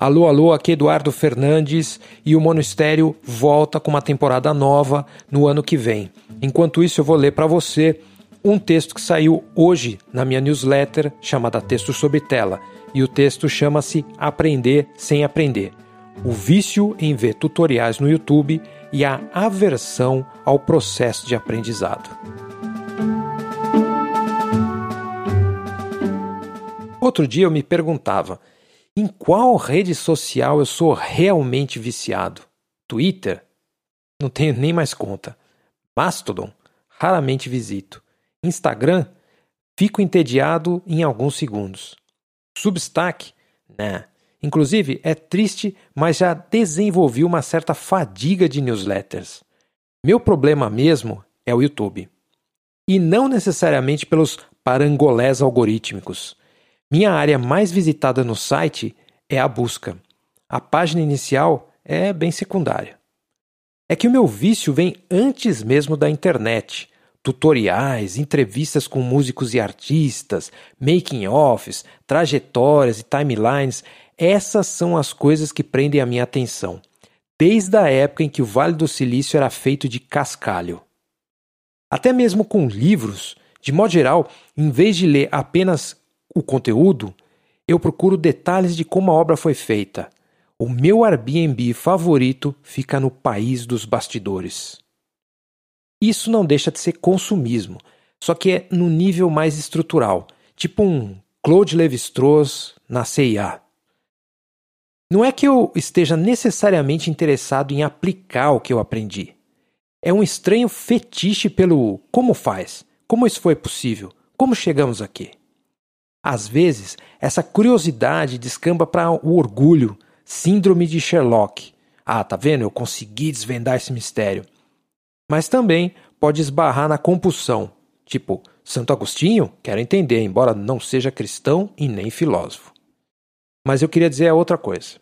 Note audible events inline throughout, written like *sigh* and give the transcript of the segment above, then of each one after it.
Alô, alô, aqui Eduardo Fernandes e o Monistério volta com uma temporada nova no ano que vem. Enquanto isso, eu vou ler para você um texto que saiu hoje na minha newsletter chamada Texto sobre Tela. E o texto chama-se Aprender sem Aprender: O vício em ver tutoriais no YouTube e a aversão ao processo de aprendizado. Outro dia eu me perguntava em qual rede social eu sou realmente viciado? Twitter? Não tenho nem mais conta. Mastodon? Raramente visito. Instagram? Fico entediado em alguns segundos. Substack? Né. Inclusive, é triste, mas já desenvolvi uma certa fadiga de newsletters. Meu problema mesmo é o YouTube. E não necessariamente pelos parangolés algorítmicos. Minha área mais visitada no site é a busca. A página inicial é bem secundária. É que o meu vício vem antes mesmo da internet. Tutoriais, entrevistas com músicos e artistas, making-offs, trajetórias e timelines, essas são as coisas que prendem a minha atenção, desde a época em que o Vale do Silício era feito de cascalho. Até mesmo com livros, de modo geral, em vez de ler apenas o conteúdo, eu procuro detalhes de como a obra foi feita. O meu Airbnb favorito fica no país dos bastidores. Isso não deixa de ser consumismo, só que é no nível mais estrutural, tipo um Claude Lévi-Strauss na CIA. Não é que eu esteja necessariamente interessado em aplicar o que eu aprendi. É um estranho fetiche pelo como faz, como isso foi possível, como chegamos aqui. Às vezes, essa curiosidade descamba para o orgulho, síndrome de Sherlock. Ah, tá vendo? Eu consegui desvendar esse mistério. Mas também pode esbarrar na compulsão, tipo, Santo Agostinho? Quero entender, embora não seja cristão e nem filósofo. Mas eu queria dizer outra coisa.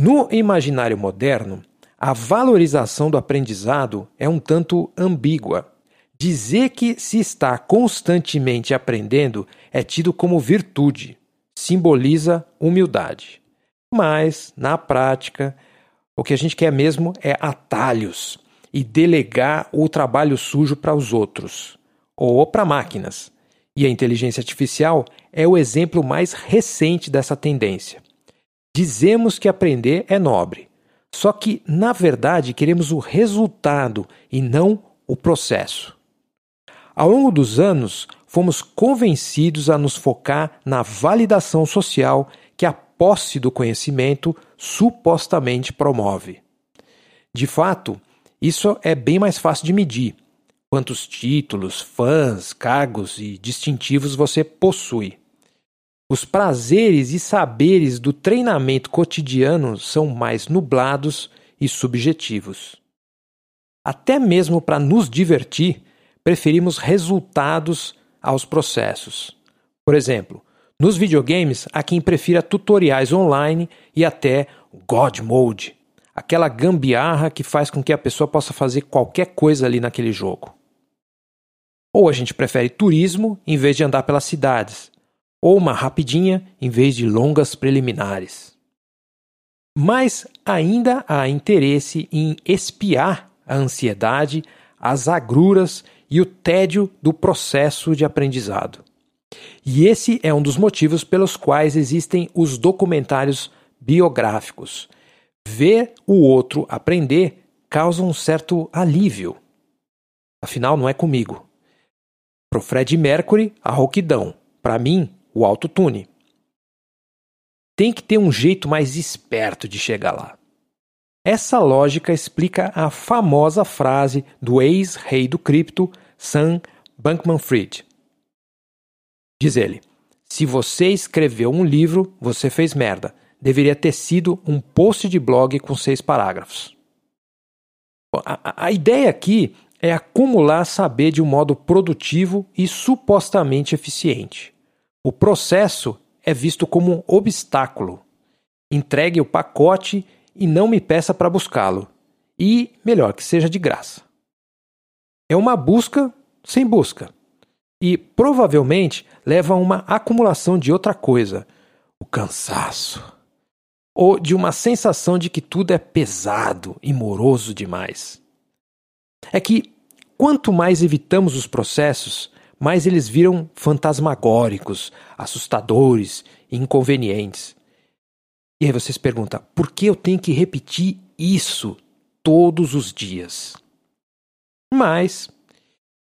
No imaginário moderno, a valorização do aprendizado é um tanto ambígua. Dizer que se está constantemente aprendendo é tido como virtude, simboliza humildade. Mas, na prática, o que a gente quer mesmo é atalhos e delegar o trabalho sujo para os outros ou para máquinas. E a inteligência artificial é o exemplo mais recente dessa tendência. Dizemos que aprender é nobre, só que, na verdade, queremos o resultado e não o processo. Ao longo dos anos, fomos convencidos a nos focar na validação social que a posse do conhecimento supostamente promove. De fato, isso é bem mais fácil de medir. Quantos títulos, fãs, cargos e distintivos você possui. Os prazeres e saberes do treinamento cotidiano são mais nublados e subjetivos. Até mesmo para nos divertir, preferimos resultados aos processos. Por exemplo, nos videogames, há quem prefira tutoriais online e até God Mode, aquela gambiarra que faz com que a pessoa possa fazer qualquer coisa ali naquele jogo. Ou a gente prefere turismo em vez de andar pelas cidades, ou uma rapidinha em vez de longas preliminares. Mas ainda há interesse em espiar a ansiedade, as agruras e o tédio do processo de aprendizado. E esse é um dos motivos pelos quais existem os documentários biográficos. Ver o outro aprender causa um certo alívio. Afinal, não é comigo. Pro Fred Mercury, a rouquidão. Para mim, o autotune. Tem que ter um jeito mais esperto de chegar lá. Essa lógica explica a famosa frase do ex-rei do cripto, Sam Bankman-Fried. Diz ele: Se você escreveu um livro, você fez merda. Deveria ter sido um post de blog com seis parágrafos. A, a ideia aqui é acumular saber de um modo produtivo e supostamente eficiente. O processo é visto como um obstáculo. Entregue o pacote e não me peça para buscá-lo. E, melhor, que seja de graça. É uma busca sem busca. E provavelmente leva a uma acumulação de outra coisa: o cansaço. ou de uma sensação de que tudo é pesado e moroso demais? É que quanto mais evitamos os processos, mais eles viram fantasmagóricos, assustadores e inconvenientes. E aí você se pergunta: por que eu tenho que repetir isso todos os dias? Mas,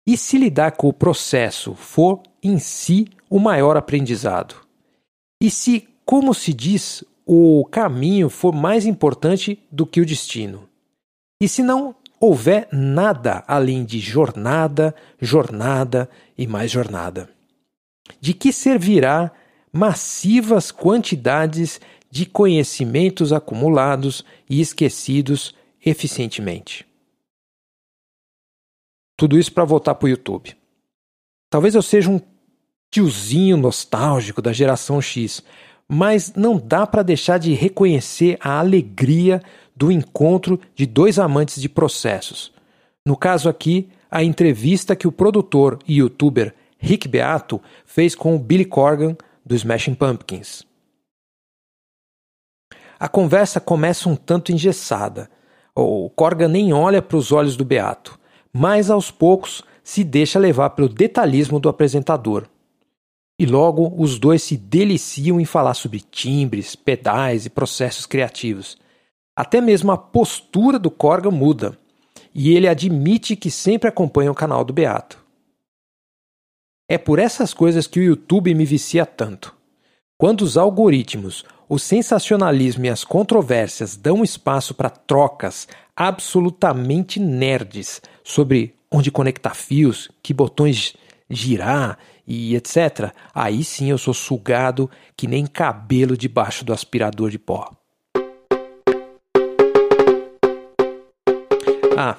e se lidar com o processo for em si o maior aprendizado? E se, como se diz, o caminho for mais importante do que o destino? E se não houver nada além de jornada, jornada e mais jornada? De que servirá massivas quantidades de conhecimentos acumulados e esquecidos eficientemente? Tudo isso para voltar para o YouTube. Talvez eu seja um tiozinho nostálgico da geração X, mas não dá para deixar de reconhecer a alegria do encontro de dois amantes de processos. No caso aqui, a entrevista que o produtor e youtuber Rick Beato fez com o Billy Corgan do Smashing Pumpkins. A conversa começa um tanto engessada. O Corgan nem olha para os olhos do Beato mas aos poucos se deixa levar pelo detalhismo do apresentador. E logo os dois se deliciam em falar sobre timbres, pedais e processos criativos. Até mesmo a postura do Corgan muda, e ele admite que sempre acompanha o canal do Beato. É por essas coisas que o YouTube me vicia tanto. Quando os algoritmos, o sensacionalismo e as controvérsias dão espaço para trocas absolutamente nerds sobre onde conectar fios, que botões girar e etc., aí sim eu sou sugado que nem cabelo debaixo do aspirador de pó. Ah,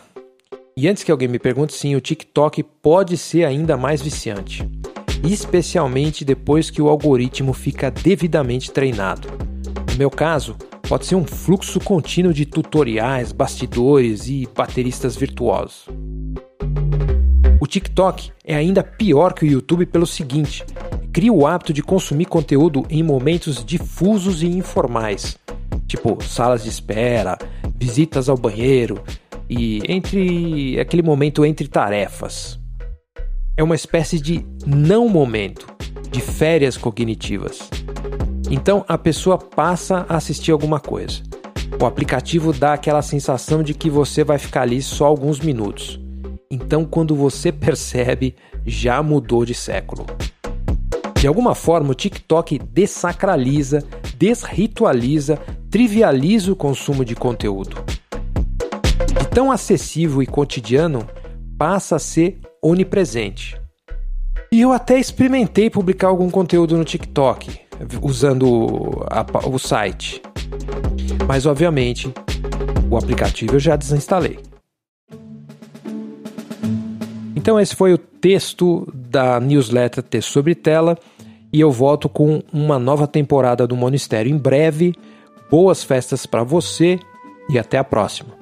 e antes que alguém me pergunte, sim, o TikTok pode ser ainda mais viciante, especialmente depois que o algoritmo fica devidamente treinado. No meu caso, pode ser um fluxo contínuo de tutoriais, bastidores e bateristas virtuosos. O TikTok é ainda pior que o YouTube pelo seguinte: cria o hábito de consumir conteúdo em momentos difusos e informais, tipo salas de espera, visitas ao banheiro e entre aquele momento entre tarefas. É uma espécie de não momento, de férias cognitivas. Então a pessoa passa a assistir alguma coisa. O aplicativo dá aquela sensação de que você vai ficar ali só alguns minutos. Então, quando você *laughs* percebe, já mudou de século. De alguma forma, o TikTok desacraliza, desritualiza, trivializa o consumo de conteúdo. De tão acessível e cotidiano, passa a ser onipresente. E eu até experimentei publicar algum conteúdo no TikTok, usando a, o site. Mas obviamente, o aplicativo eu já desinstalei. Então esse foi o texto da newsletter Texto sobre Tela e eu volto com uma nova temporada do Monistério em breve. Boas festas para você e até a próxima.